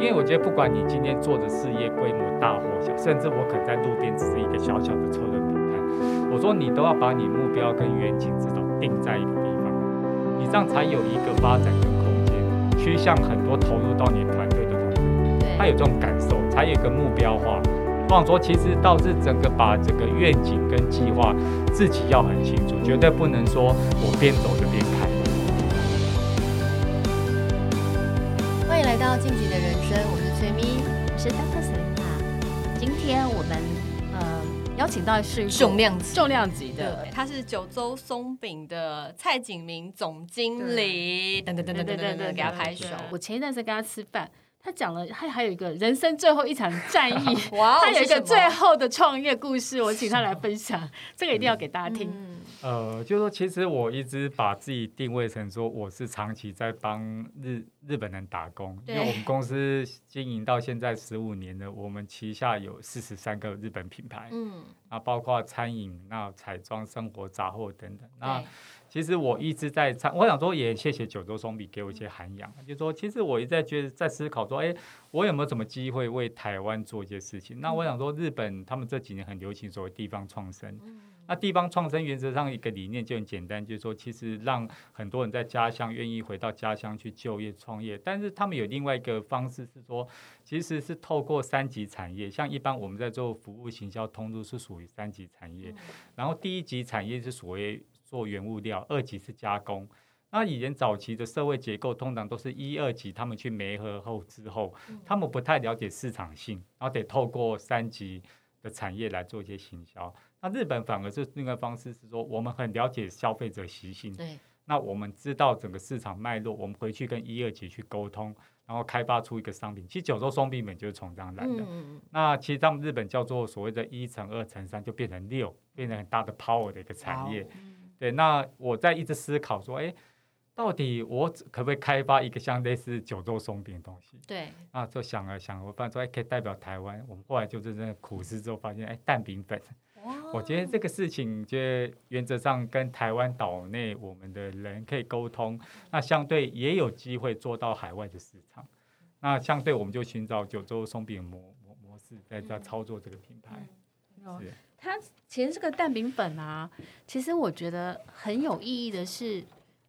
因为我觉得不管你今天做的事业规模大或小，甚至我可能在路边只是一个小小的车轮平台，我说你都要把你目标跟远景指导定在一个地方，你这样才有一个发展的空间，趋向很多投入到你团队的同学，他有这种感受，才有一个目标化。我想说，其实倒是整个把这个愿景跟计划自己要很清楚，绝对不能说我边走就边看。欢迎来到进击的人生，我是崔咪，我是 Dr. Selina。今天我们呃邀请到的是重量级重量级的，他是九州松饼的蔡景明总经理。等等等等等等等，给他拍手。我前一段时间跟他吃饭。他讲了，他还有一个人生最后一场战役，哇，他有一个最后的创业故事，我请他来分享，这个一定要给大家听。嗯、呃，就是说，其实我一直把自己定位成说，我是长期在帮日日本人打工，因为我们公司经营到现在十五年了，我们旗下有四十三个日本品牌，嗯，啊，包括餐饮、那彩妆、生活杂货等等，那。其实我一直在参，我想说也谢谢九州松比给我一些涵养，就是说其实我一直在觉得在思考说，哎，我有没有什么机会为台湾做一些事情？那我想说，日本他们这几年很流行所谓地方创生，那地方创生原则上一个理念就很简单，就是说其实让很多人在家乡愿意回到家乡去就业创业，但是他们有另外一个方式是说，其实是透过三级产业，像一般我们在做服务行销通路是属于三级产业，然后第一级产业是所谓。做原物料，二级是加工。那以前早期的社会结构，通常都是一二级，他们去媒合后之后，他们不太了解市场性，然后得透过三级的产业来做一些行销。那日本反而是另外方式是说，我们很了解消费者习性，对，那我们知道整个市场脉络，我们回去跟一二级去沟通，然后开发出一个商品。其实九州松饼本就是从这样来的。嗯、那其实他们日本叫做所谓的一乘二乘三，就变成六，变成很大的 power 的一个产业。对，那我在一直思考说，哎，到底我可不可以开发一个像类似九州松饼的东西？对，啊就想了想，我发现说，哎，可以代表台湾。我们后来就是在苦思之后发现，哎，蛋饼粉。哇我觉得这个事情，就原则上跟台湾岛内我们的人可以沟通，那相对也有机会做到海外的市场。那相对我们就寻找九州松饼模模模式，在在操作这个品牌。嗯、是。它其实这个蛋饼粉啊，其实我觉得很有意义的是，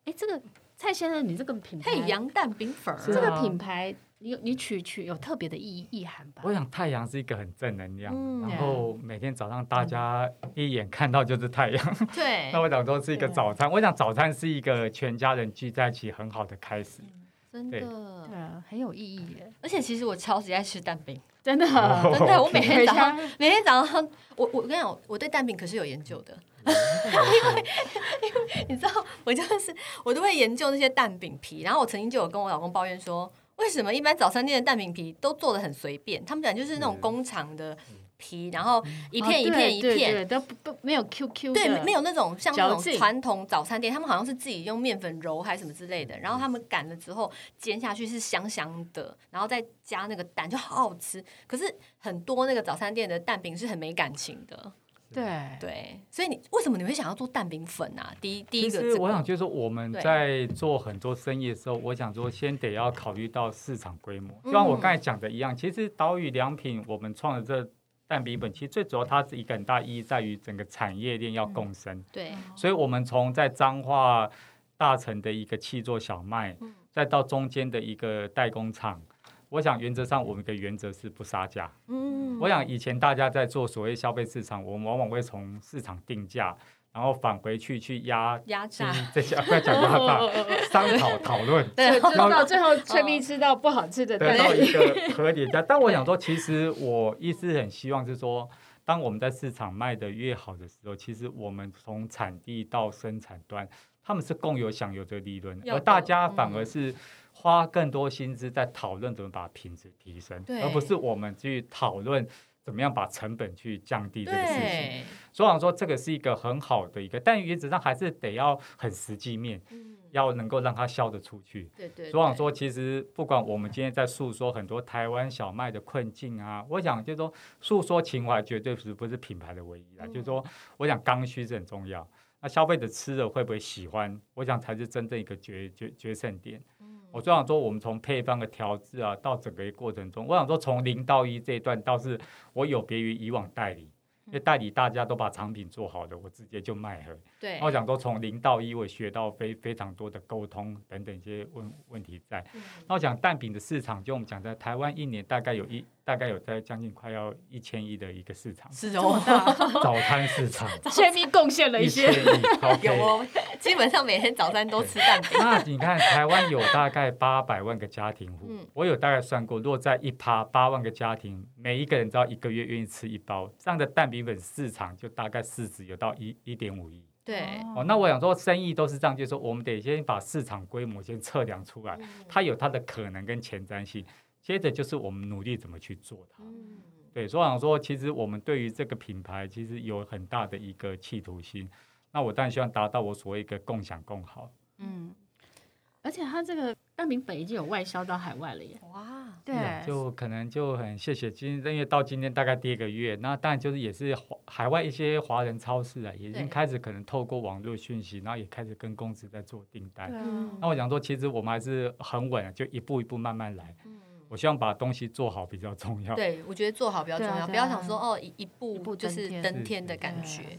哎，这个蔡先生，你这个品牌太阳蛋饼粉，这个品牌你你取取有特别的意意涵吧？我想太阳是一个很正能量，嗯、然后每天早上大家一眼看到就是太阳，对。那我想说是一个早餐，我想早餐是一个全家人聚在一起很好的开始，真的，对啊，很有意义耶。而且其实我超级爱吃蛋饼。真的，真的，我每天早上，每天早上，我我跟你讲，我对蛋饼可是有研究的，因为 因为你知道，我就是我都会研究那些蛋饼皮，然后我曾经就有跟我老公抱怨说，为什么一般早餐店的蛋饼皮都做的很随便？他们讲就是那种工厂的。皮，然后一片一片一片，都不不没有 QQ，对，没有那种像那种传统早餐店，他们好像是自己用面粉揉还是什么之类的，然后他们擀了之后煎下去是香香的，然后再加那个蛋就好好吃。可是很多那个早餐店的蛋饼是很没感情的，对对，所以你为什么你会想要做蛋饼粉啊？第一第一个，其实我想就是说我们在做很多生意的时候，我想说先得要考虑到市场规模，就像我刚才讲的一样，其实岛屿良品我们创的这。蛋饼本其实最主要，它是一个很大意义在于整个产业链要共生。嗯、对，所以我们从在彰化大成的一个气作小麦，嗯、再到中间的一个代工厂，我想原则上我们的原则是不杀价。嗯，我想以前大家在做所谓消费市场，我们往往会从市场定价。然后返回去去压压榨。这些，不要讲压榨，商讨讨论，对，到最后脆皮吃到不好吃的，得到一个合理的价。但我想说，其实我一直很希望是说，当我们在市场卖的越好的时候，其实我们从产地到生产端，他们是共有享有这个利润，而大家反而是花更多心思在讨论怎么把品质提升，而不是我们去讨论。怎么样把成本去降低这个事情？所以我想说，这个是一个很好的一个，但原则上还是得要很实际面，嗯、要能够让它销得出去。对对对，所以我想说，其实不管我们今天在诉说很多台湾小麦的困境啊，我想就是说，诉说情怀绝对是不是品牌的唯一啊？嗯、就是说，我想刚需是很重要。那消费者吃了会不会喜欢？我想才是真正一个决决决胜点。嗯我就想说，我们从配方的调制啊，到整个过程中，我想说从零到一这一段倒是我有别于以往代理。因为代理大家都把产品做好了，我直接就卖了。对，我想说从零到一，我学到非非常多的沟通等等一些问问题在。那、嗯、我讲蛋饼的市场，就我们讲在台湾一年大概有一。大概有在将近快要一千亿的一个市场，是哦，早餐市场，全民贡献了一些，有哦，基本上每天早餐都吃蛋饼。那你看，台湾有大概八百万个家庭户，嗯、我有大概算过，如果在一趴八万个家庭，每一个人只要一个月愿意吃一包，这样的蛋饼粉市场就大概市值有到一一点五亿。对，哦，那我想说，生意都是这样，就是说，我们得先把市场规模先测量出来，它有它的可能跟前瞻性。接着就是我们努力怎么去做它，对，所以我想说，其实我们对于这个品牌其实有很大的一个企图心。那我当然希望达到我所谓一个共享共好。嗯，而且它这个蛋饼粉已经有外销到海外了耶！哇，对，就可能就很谢谢今因为到今天大概第一个月，那当然就是也是海外一些华人超市啊，已经开始可能透过网络讯息，然后也开始跟公司在做订单。那我想说，其实我们还是很稳，就一步一步慢慢来。我希望把东西做好比较重要。对，我觉得做好比较重要，不要想说哦一一步就是登天的感觉。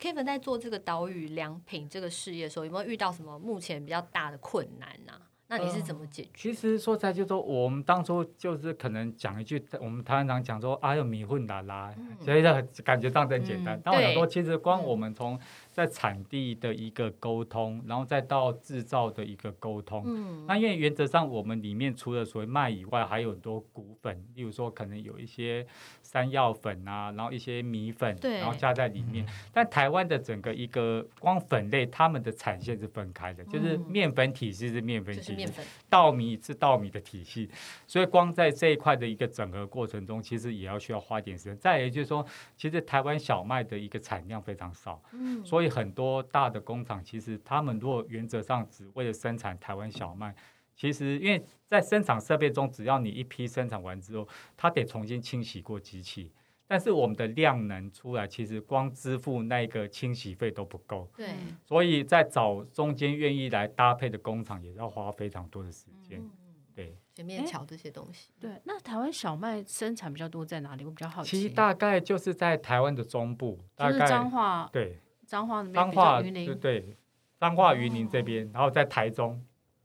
那 Kevin 在做这个岛屿良品这个事业的时候，有没有遇到什么目前比较大的困难呢？那你是怎么解决？其实说实在，就是说我们当初就是可能讲一句，我们台湾常讲说啊，有米混啦啦，所以感觉当真简单。但我想说，其实光我们从在产地的一个沟通，然后再到制造的一个沟通。嗯，那因为原则上我们里面除了所谓麦以外，还有很多谷粉，例如说可能有一些山药粉啊，然后一些米粉，然后加在里面。但台湾的整个一个光粉类，他们的产线是分开的，就是面粉体系是面粉体系，稻米是稻米的体系，所以光在这一块的一个整合过程中，其实也要需要花点时间。再也就是说，其实台湾小麦的一个产量非常少，嗯，所以。很多大的工厂，其实他们如果原则上只为了生产台湾小麦，其实因为在生产设备中，只要你一批生产完之后，它得重新清洗过机器，但是我们的量能出来，其实光支付那个清洗费都不够。对，所以在找中间愿意来搭配的工厂，也要花非常多的时间。嗯、对，前面桥这些东西。对，那台湾小麦生产比较多在哪里？我比较好奇。其实大概就是在台湾的中部，大概彰化。对。彰化那边，彰化对对，彰化云林这边，然后在台中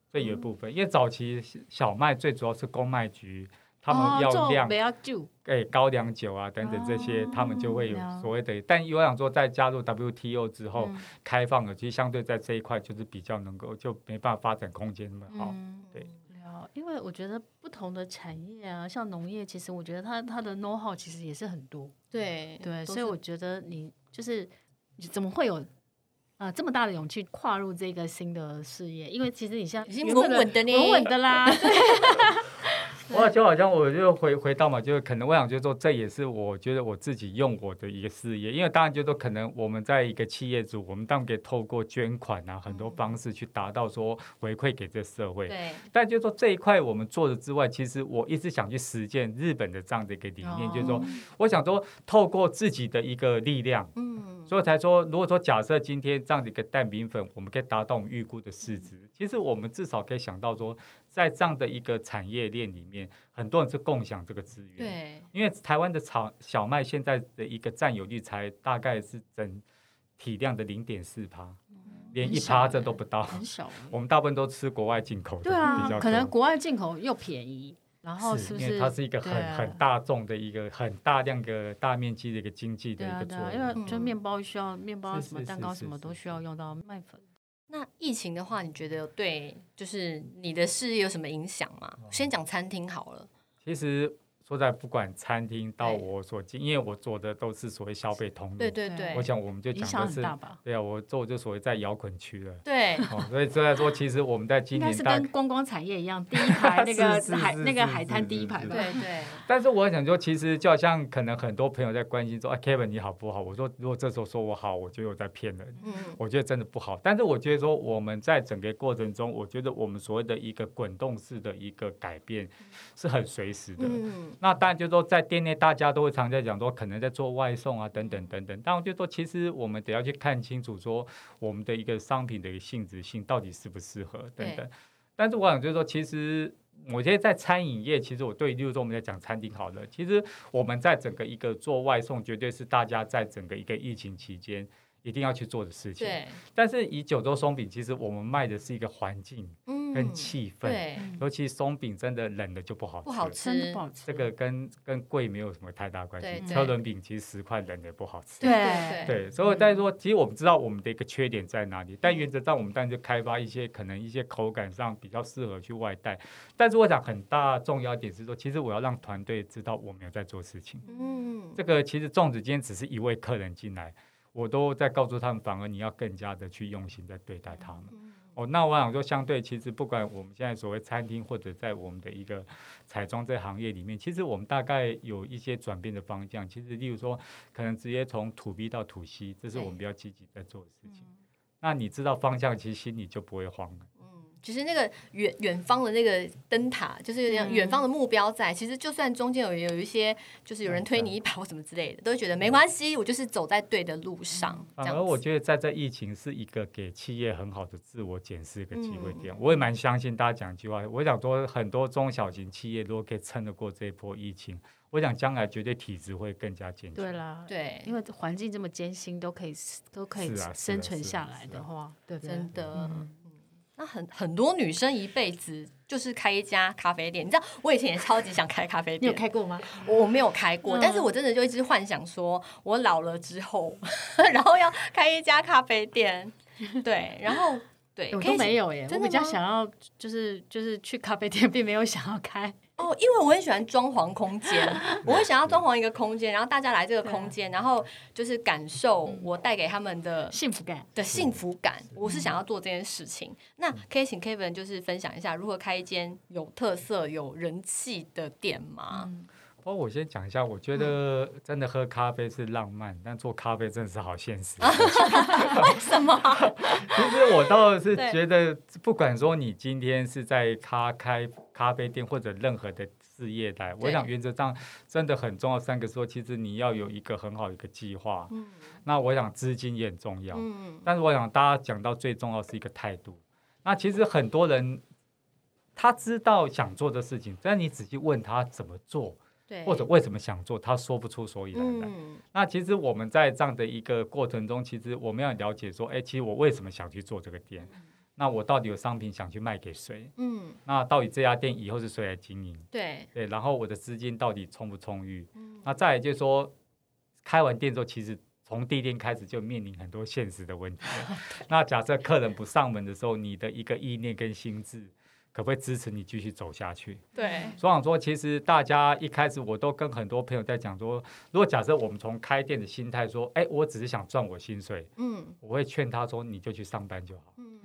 这有一部分，因为早期小麦最主要是公卖局，他们要量，哎高粱酒啊等等这些，他们就会有所谓的。但我想说，在加入 WTO 之后，开放了，其实相对在这一块就是比较能够，就没办法发展空间那么好。对，因为我觉得不同的产业啊，像农业，其实我觉得它它的 know how 其实也是很多。对对，所以我觉得你就是。怎么会有啊、呃、这么大的勇气跨入这个新的事业？因为其实你像已经稳稳的呢，稳稳的啦。我就好像我就回回到嘛，就是可能我想就是说，这也是我觉得我自己用我的一个事业，因为当然就是说，可能我们在一个企业主，我们当然可以透过捐款啊很多方式去达到说回馈给这社会。对。但就是说这一块我们做的之外，其实我一直想去实践日本的这样的一个理念，就是说，我想说透过自己的一个力量，嗯，所以才说，如果说假设今天这样的一个蛋饼粉，我们可以达到我们预估的市值，其实我们至少可以想到说。在这样的一个产业链里面，很多人是共享这个资源。对，因为台湾的草小麦现在的一个占有率才大概是整体量的零点四趴，连一趴这都不到。很小。我们大部分都吃国外进口的。对啊，可能国外进口又便宜，然后是不是？它是一个很很大众的一个很大量的大面积的一个经济的一个作用。因为就面包需要面包什么蛋糕什么都需要用到麦粉。那疫情的话，你觉得对就是你的事业有什么影响吗？先讲餐厅好了。其实。说在不管餐厅到我所经，因为我做的都是所谓消费通路，对对对。我想我们就讲的是，对啊，我做就所谓在摇滚区了，对。所以所以说，其实我们在今年应该是跟观光产业一样，第一排那个 海那个海滩第一排，对对。但是我想说，其实就好像可能很多朋友在关心说，啊，Kevin 你好不好？我说如果这时候说我好，我觉得我在骗人，嗯，我觉得真的不好。但是我觉得说我们在整个过程中，我觉得我们所谓的一个滚动式的一个改变是很随时的，嗯。那当然就是说。在店内，大家都会常在讲说，可能在做外送啊，等等等等。但我就说，其实我们得要去看清楚，说我们的一个商品的一个性质性到底适不适合等等。但是我想就是说，其实我觉得在餐饮业，其实我对，例如说我们在讲餐厅好了，其实我们在整个一个做外送，绝对是大家在整个一个疫情期间。一定要去做的事情。对。但是以九州松饼，其实我们卖的是一个环境跟气氛。对。尤其松饼真的冷的就不好吃。不好吃。这个跟跟贵没有什么太大关系。车轮饼其实十块冷的不好吃。对。对。所以但是说，其实我们知道我们的一个缺点在哪里，但原则上我们当然就开发一些可能一些口感上比较适合去外带。但是我想很大重要点是说，其实我要让团队知道我们有在做事情。嗯。这个其实粽子今天只是一位客人进来。我都在告诉他们，反而你要更加的去用心在对待他们。哦，那我想说，相对其实不管我们现在所谓餐厅，或者在我们的一个彩妆这行业里面，其实我们大概有一些转变的方向。其实，例如说，可能直接从 To B 到 To C，这是我们比较积极在做的事情。那你知道方向，其实心里就不会慌了。其实那个远远方的那个灯塔，就是有点远方的目标在。嗯、其实就算中间有有一些，就是有人推你一把或什么之类的，都会觉得没关系，我就是走在对的路上。反而我觉得在这疫情是一个给企业很好的自我检视一个机会点。嗯、我也蛮相信大家讲一句话，我想说很多中小型企业如果可以撑得过这一波疫情，我想将来绝对体质会更加坚强。对啦，对，因为环境这么艰辛，都可以都可以生存下来的话，对，真的。嗯那很很多女生一辈子就是开一家咖啡店，你知道，我以前也超级想开咖啡店。你有开过吗？我没有开过，嗯、但是我真的就一直幻想说，我老了之后，然后要开一家咖啡店。对，然后对，我都没有耶。我比较想要就是就是去咖啡店，并没有想要开。哦，因为我很喜欢装潢空间，我会想要装潢一个空间，然后大家来这个空间，然后就是感受我带给他们的幸福感的幸福感。我是想要做这件事情。那可以请 Kevin 就是分享一下如何开一间有特色、有人气的店吗？不过我先讲一下，我觉得真的喝咖啡是浪漫，但做咖啡真的是好现实。为 什么？其实我倒是觉得，不管说你今天是在咖开咖啡店或者任何的事业来，我想原则上真的很重要。三个说，其实你要有一个很好的一个计划。那我想资金也很重要。但是我想大家讲到最重要是一个态度。那其实很多人他知道想做的事情，但你仔细问他怎么做。或者为什么想做，他说不出所以然来。嗯、那其实我们在这样的一个过程中，其实我们要了解说，哎，其实我为什么想去做这个店？嗯、那我到底有商品想去卖给谁？嗯，那到底这家店以后是谁来经营？对对，然后我的资金到底充不充裕？嗯、那再来就是说，开完店之后，其实从第一天开始就面临很多现实的问题。那假设客人不上门的时候，你的一个意念跟心智。可不可以支持你继续走下去？对，所以想说，其实大家一开始我都跟很多朋友在讲说，如果假设我们从开店的心态说，哎，我只是想赚我薪水，嗯，我会劝他说，你就去上班就好，嗯，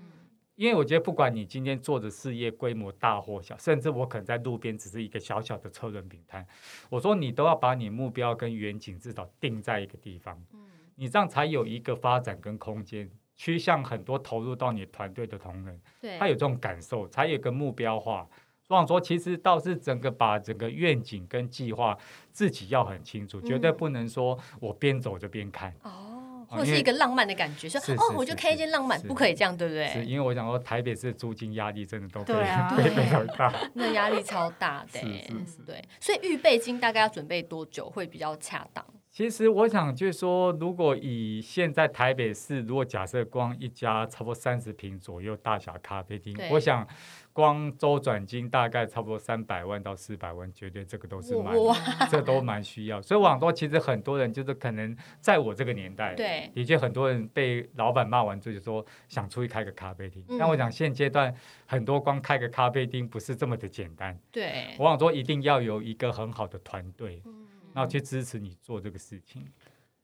因为我觉得不管你今天做的事业规模大或小，甚至我可能在路边只是一个小小的车轮饼摊，我说你都要把你目标跟远景至少定在一个地方，嗯，你这样才有一个发展跟空间。趋向很多投入到你团队的同仁，对他有这种感受，才有个目标化。所以说，其实倒是整个把整个愿景跟计划自己要很清楚，嗯、绝对不能说我边走就边看。哦，或者是一个浪漫的感觉，说哦，我就开一间浪漫，不可以这样，对不对？是因为我想说，台北市租金压力真的都非常 非常大，那压力超大的。对。所以预备金大概要准备多久会比较恰当？其实我想就是说，如果以现在台北市，如果假设光一家差不多三十平左右大小咖啡厅，我想光周转金大概差不多三百万到四百万，绝对这个都是蛮，哇 这都蛮需要。所以我想说，其实很多人就是可能在我这个年代，对，的确很多人被老板骂完之后就说想出去开个咖啡厅。嗯、但我想现阶段很多光开个咖啡厅不是这么的简单。对，我想说一定要有一个很好的团队。嗯然后去支持你做这个事情，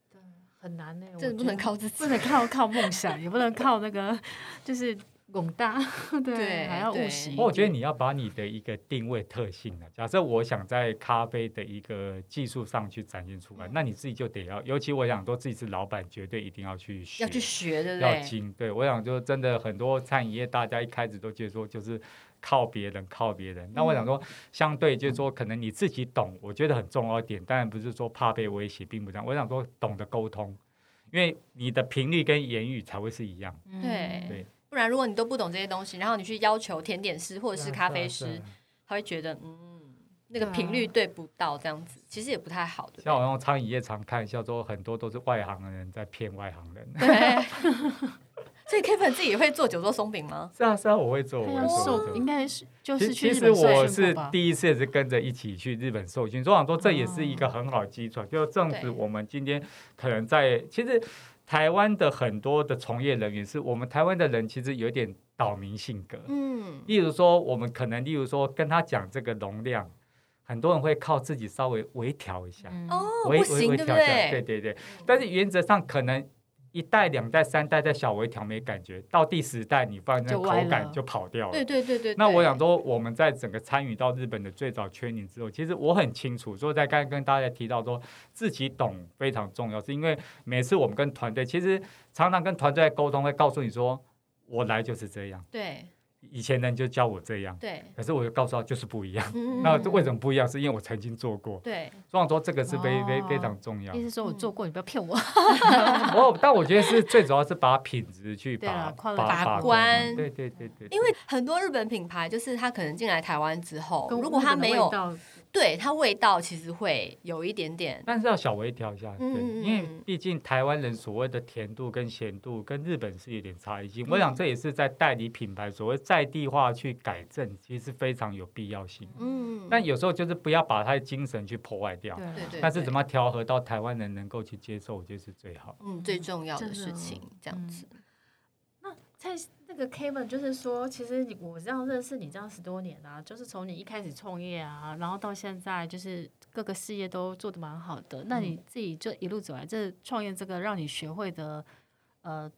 对，很难呢。这不能靠自己，不能靠靠梦想，也不能靠那个，就是广大，对，对还要务实。不过我觉得你要把你的一个定位特性呢，假设我想在咖啡的一个技术上去展现出来，嗯、那你自己就得要，尤其我想说自己是老板，绝对一定要去学，要去学，对不对？要精。对，我想就真的很多餐饮业，大家一开始都觉得说就是。靠别人，靠别人。那我想说，相对就是说，可能你自己懂，我觉得很重要一点。当然不是说怕被威胁，并不这样。我想说，懂得沟通，因为你的频率跟言语才会是一样。对对，不不然如果你都不懂这些东西，然后你去要求甜点师或者是咖啡师，他会觉得嗯，那个频率对不到，这样子其实也不太好的。像我用餐饮业常看，叫做很多都是外行的人在骗外行人。对。所以 Kevin 自己也会做九州松饼吗？是啊，是啊，我会做。我会做。应该是就是其实我是第一次也是跟着一起去日本受训，所以我想说这也是一个很好的基础。就正是我们今天可能在其实台湾的很多的从业人员，是我们台湾的人其实有点岛民性格。嗯。例如说，我们可能例如说跟他讲这个容量，很多人会靠自己稍微微调一下。哦，不行，对不对？对对对。但是原则上可能。一代、两代、三代在小微调没感觉，到第十代你发现口感就跑掉了。对对对对。那我想说，我们在整个参与到日本的最早圈里之后，其实我很清楚，所以在刚才跟大家提到说自己懂非常重要，是因为每次我们跟团队，其实常常跟团队沟通，会告诉你说，我来就是这样。对。以前人就教我这样，对，可是我就告诉他就是不一样。嗯、那为什么不一样？是因为我曾经做过。对，所以说这个是非非、哦、非常重要。意思说我做过，嗯、你不要骗我。我但我觉得是最主要是把品质去把把把关。对对对对。因为很多日本品牌，就是他可能进来台湾之后，如果他没有。对它味道其实会有一点点，但是要小微调一下，对，嗯、因为毕竟台湾人所谓的甜度跟咸度跟日本是有点差异性。嗯、我想这也是在代理品牌所谓在地化去改正，其实非常有必要性。嗯，但有时候就是不要把它的精神去破坏掉。对对对。但是怎么调和到台湾人能够去接受，我觉得是最好。嗯，最重要的事情，这样子。嗯、那在。这个 Kevin 就是说，其实我这样认识你这样十多年啊，就是从你一开始创业啊，然后到现在就是各个事业都做得蛮好的。那你自己就一路走来，这创业这个让你学会的呃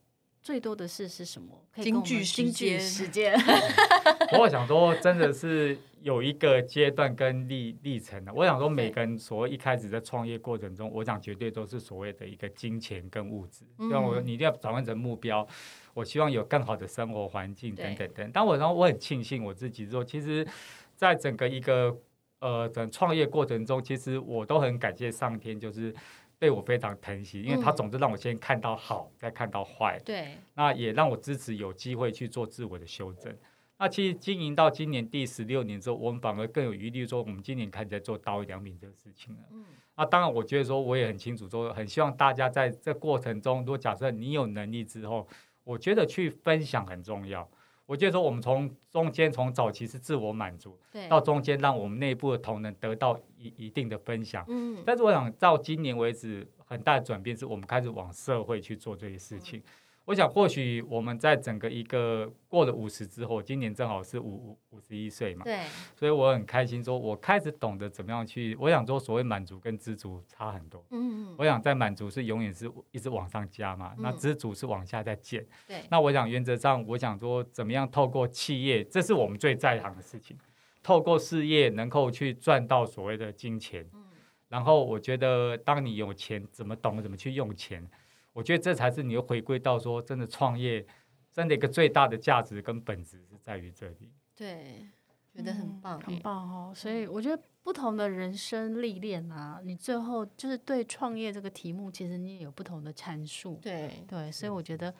最多的事是什么？金句时间，时 间。我想说，真的是有一个阶段跟历历程的。我想说，每个人所谓一开始在创业过程中，我想绝对都是所谓的一个金钱跟物质。让我你一定要转换成目标。我希望有更好的生活环境等等等，但我然后我很庆幸我自己说，其实，在整个一个呃整创业过程中，其实我都很感谢上天，就是对我非常疼惜，因为他总是让我先看到好，再看到坏。对，那也让我支持有机会去做自我的修正。那其实经营到今年第十六年之后，我们反而更有余力说，我们今年开始在做刀鱼良品这个事情了。嗯，那当然，我觉得说我也很清楚说，很希望大家在这过程中，如果假设你有能力之后。我觉得去分享很重要。我觉得说，我们从中间从早期是自我满足，对到中间让我们内部的同仁得到一一定的分享。嗯，但是我想到今年为止，很大的转变是我们开始往社会去做这些事情。嗯我想，或许我们在整个一个过了五十之后，今年正好是五五五十一岁嘛，对，所以我很开心，说我开始懂得怎么样去。我想说，所谓满足跟知足差很多。嗯嗯。我想在满足是永远是一直往上加嘛，那知足是往下再减。对。那我想原则上，我想说怎么样透过企业，这是我们最在行的事情，透过事业能够去赚到所谓的金钱。嗯。然后我觉得，当你有钱，怎么懂得怎么去用钱？我觉得这才是你又回归到说，真的创业，真的一个最大的价值跟本质是在于这里。对，觉得很棒，很棒哦。所以我觉得不同的人生历练啊，你最后就是对创业这个题目，其实你也有不同的阐述。对对，所以我觉得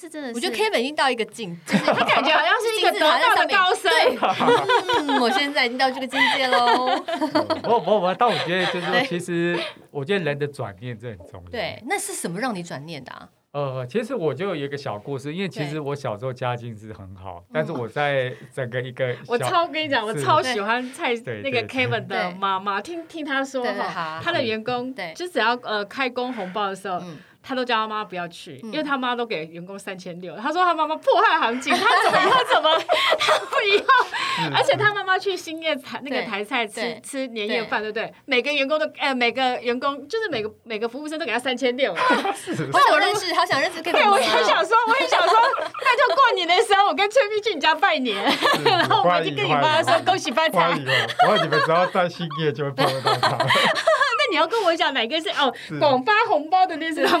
其实真的是，我觉得 Kevin 已经到一个境界，他感觉好像是一个得道的高僧。嗯，我现在已经到这个境界喽。不不不，但我觉得就是说，其实。我觉得人的转念这很重要。对，那是什么让你转念的啊？呃，其实我就有一个小故事，因为其实我小时候家境是很好，但是我在整个一个，我超跟你讲，我超喜欢蔡那个 Kevin 的妈妈，听听他说哈，他的员工就只要呃开工红包的时候。他都叫他妈不要去，因为他妈都给员工三千六。他说他妈妈迫害行情，他怎么他怎么 他不以后，而且他妈妈去兴业台那个台菜吃吃年夜饭，对不对？每个员工都呃每个员工就是每个每个服务生都给他三千六。好想认识，好想认识。对，我也想说，我也想说，那就过年的时候，我跟崔咪去你家拜年，然后我就跟你妈说恭喜发财。我以为只要在兴业就会碰到他。你要跟我讲哪个是哦，广发红包的那是吗？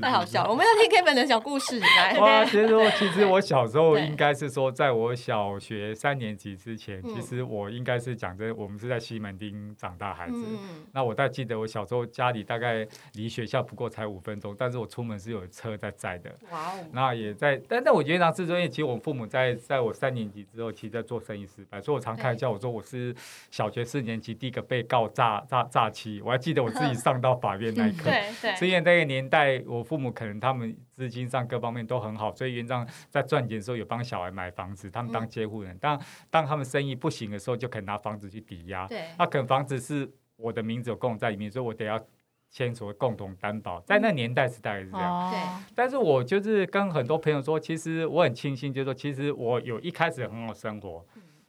太好笑了，我们要听 Kevin 的小故事来。哇，其实我其实我小时候应该是说，在我小学三年级之前，其实我应该是讲真，我们是在西门町长大孩子。那我大概记得我小时候家里大概离学校不过才五分钟，但是我出门是有车在载的。哇哦。那也在，但但我觉得当自尊，因为其实我父母在在我三年级之后，其实在做生意失败，所以我常开玩笑，我说我是小学四年级第一个被告诈诈诈欺。我还记得我自己上到法院那一刻。对对。所以那个年代，我父母可能他们资金上各方面都很好，所以园长在赚钱的时候有帮小孩买房子，他们当监护人。当当他们生意不行的时候，就可以拿房子去抵押。对。那可能房子是我的名字有共同在里面，所以我得要。签署共同担保，在那年代是大概是这样。对。但是我就是跟很多朋友说，其实我很庆幸，就是说，其实我有一开始很好生活，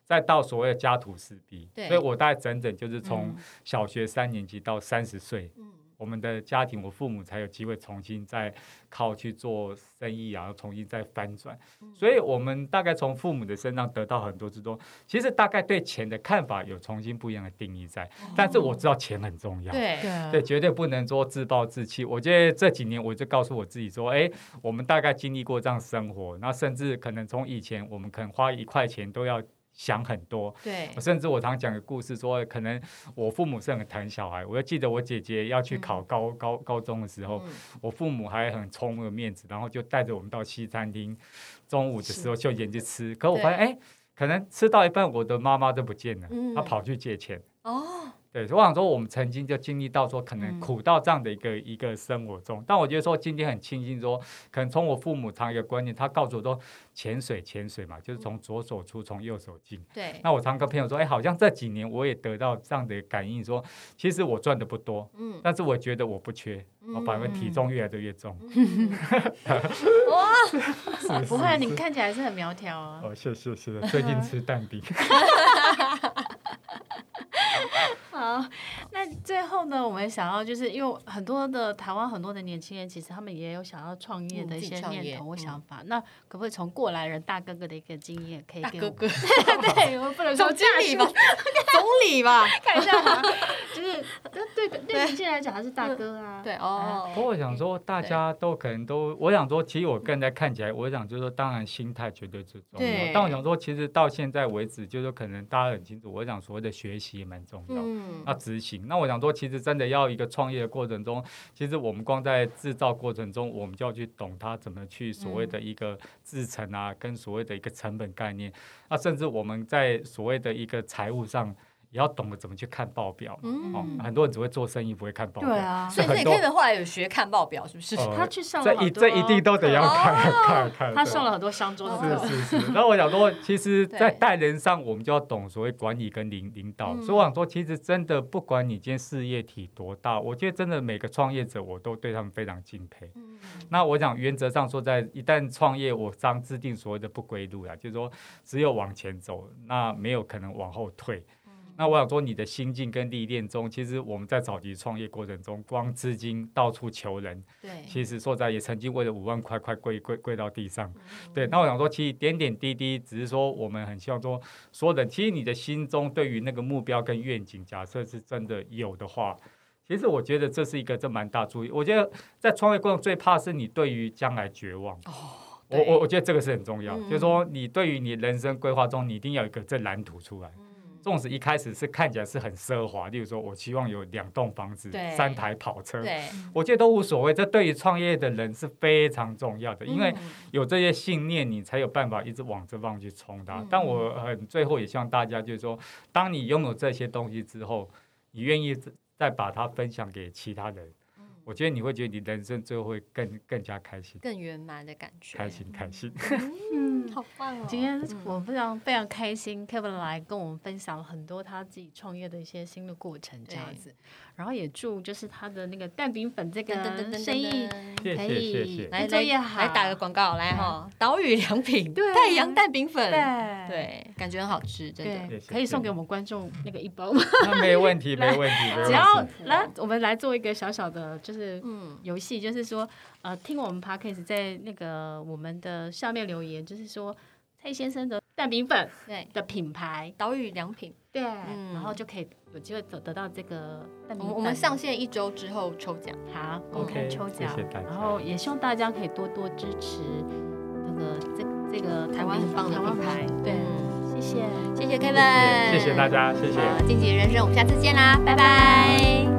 再到所谓的家徒四壁，所以我大概整整就是从小学三年级到三十岁。我们的家庭，我父母才有机会重新再靠去做生意，然后重新再翻转。所以，我们大概从父母的身上得到很多之多。其实，大概对钱的看法有重新不一样的定义在。但是，我知道钱很重要，对对，绝对不能说自暴自弃。我觉得这几年，我就告诉我自己说：“哎，我们大概经历过这样生活，那甚至可能从以前，我们可能花一块钱都要。”想很多，对，甚至我常讲个故事，说可能我父母是很疼小孩。我就记得我姐姐要去考高、嗯、高高中的时候，嗯、我父母还很充了面子，然后就带着我们到西餐厅，中午的时候就沿着吃。可我发现，哎，可能吃到一半，我的妈妈都不见了，嗯、她跑去借钱。哦。对，我想说，我们曾经就经历到说，可能苦到这样的一个、嗯、一个生活中。但我觉得说，今天很庆幸说，可能从我父母常一个观念，他告诉我说，潜水潜水嘛，就是从左手出，从右手进。对。那我常跟朋友说，哎，好像这几年我也得到这样的感应，说，其实我赚的不多，嗯，但是我觉得我不缺，我反而体重越来越重。哇，不会，你看起来是很苗条啊。哦，是是是，最近吃蛋饼。好，那最后呢，我们想要就是因为很多的台湾很多的年轻人，其实他们也有想要创业的一些念头或想法。嗯、那可不可以从过来人大哥哥的一个经验，可以给我 哥哥？对，我不能说经理吧，总理吧，看一下嘛。就是对对年轻人来讲，他是大哥啊。对哦。不过我想说，大家都可能都，我想说，其实我个人在看起来，我想就是说，当然心态绝对最重要。但我想说，其实到现在为止，就是说可能大家很清楚，我想所谓的学习也蛮重要。嗯。那执行，那我想说，其实真的要一个创业的过程中，其实我们光在制造过程中，我们就要去懂它怎么去所谓的一个制成啊，跟所谓的一个成本概念，那甚至我们在所谓的一个财务上。也要懂得怎么去看报表，嗯，很多人只会做生意，不会看报表。对啊，所以你可以后来有学看报表，是不是？他去上了这一这一定都得要看看看。他上了很多商周的课。是是是。然后我想说，其实，在带人上，我们就要懂所谓管理跟领领导。所以我想说，其实真的不管你今天事业体多大，我觉得真的每个创业者，我都对他们非常敬佩。那我想原则上说，在一旦创业，我将制定所谓的不归路呀，就是说只有往前走，那没有可能往后退。那我想说，你的心境跟历练中，其实我们在早期创业过程中，光资金到处求人，对，其实说在也曾经为了五万块快跪跪跪到地上，嗯、对。那我想说，其实点点滴滴，只是说我们很希望说，说的，其实你的心中对于那个目标跟愿景，假设是真的有的话，其实我觉得这是一个这蛮大注意。我觉得在创业过程最怕是你对于将来绝望。哦，我我我觉得这个是很重要，嗯、就是说你对于你人生规划中，你一定要有一个这蓝图出来。纵使一开始是看起来是很奢华，例如说我希望有两栋房子、三台跑车，我觉得都无所谓。这对于创业的人是非常重要的，因为有这些信念，你才有办法一直往这方去冲的。嗯、但我很最后也希望大家就是说，当你拥有这些东西之后，你愿意再把它分享给其他人。我觉得你会觉得你人生最后会更更加开心，更圆满的感觉。开心开心，嗯，好棒哦！今天我非常非常开心，Kevin 来跟我们分享了很多他自己创业的一些新的过程，这样子。然后也祝就是他的那个蛋饼粉这个生意可以来来来打个广告来哈，岛屿良品太阳蛋饼粉，对，感觉很好吃，真的可以送给我们观众那个一包，那没问题，没问题，只要来我们来做一个小小的，就是嗯游戏，就是说呃听我们 Podcast 在那个我们的下面留言，就是说。蔡先生的蛋饼粉对的品牌岛屿良品，对，然后就可以有机会得得到这个蛋饼粉。我们上线一周之后抽奖，好，公开抽奖，然后也希望大家可以多多支持那个这这个台湾很棒的品牌。对，谢谢，谢谢 Kevin，谢谢大家，谢谢。晋级人生，我们下次见啦，拜拜。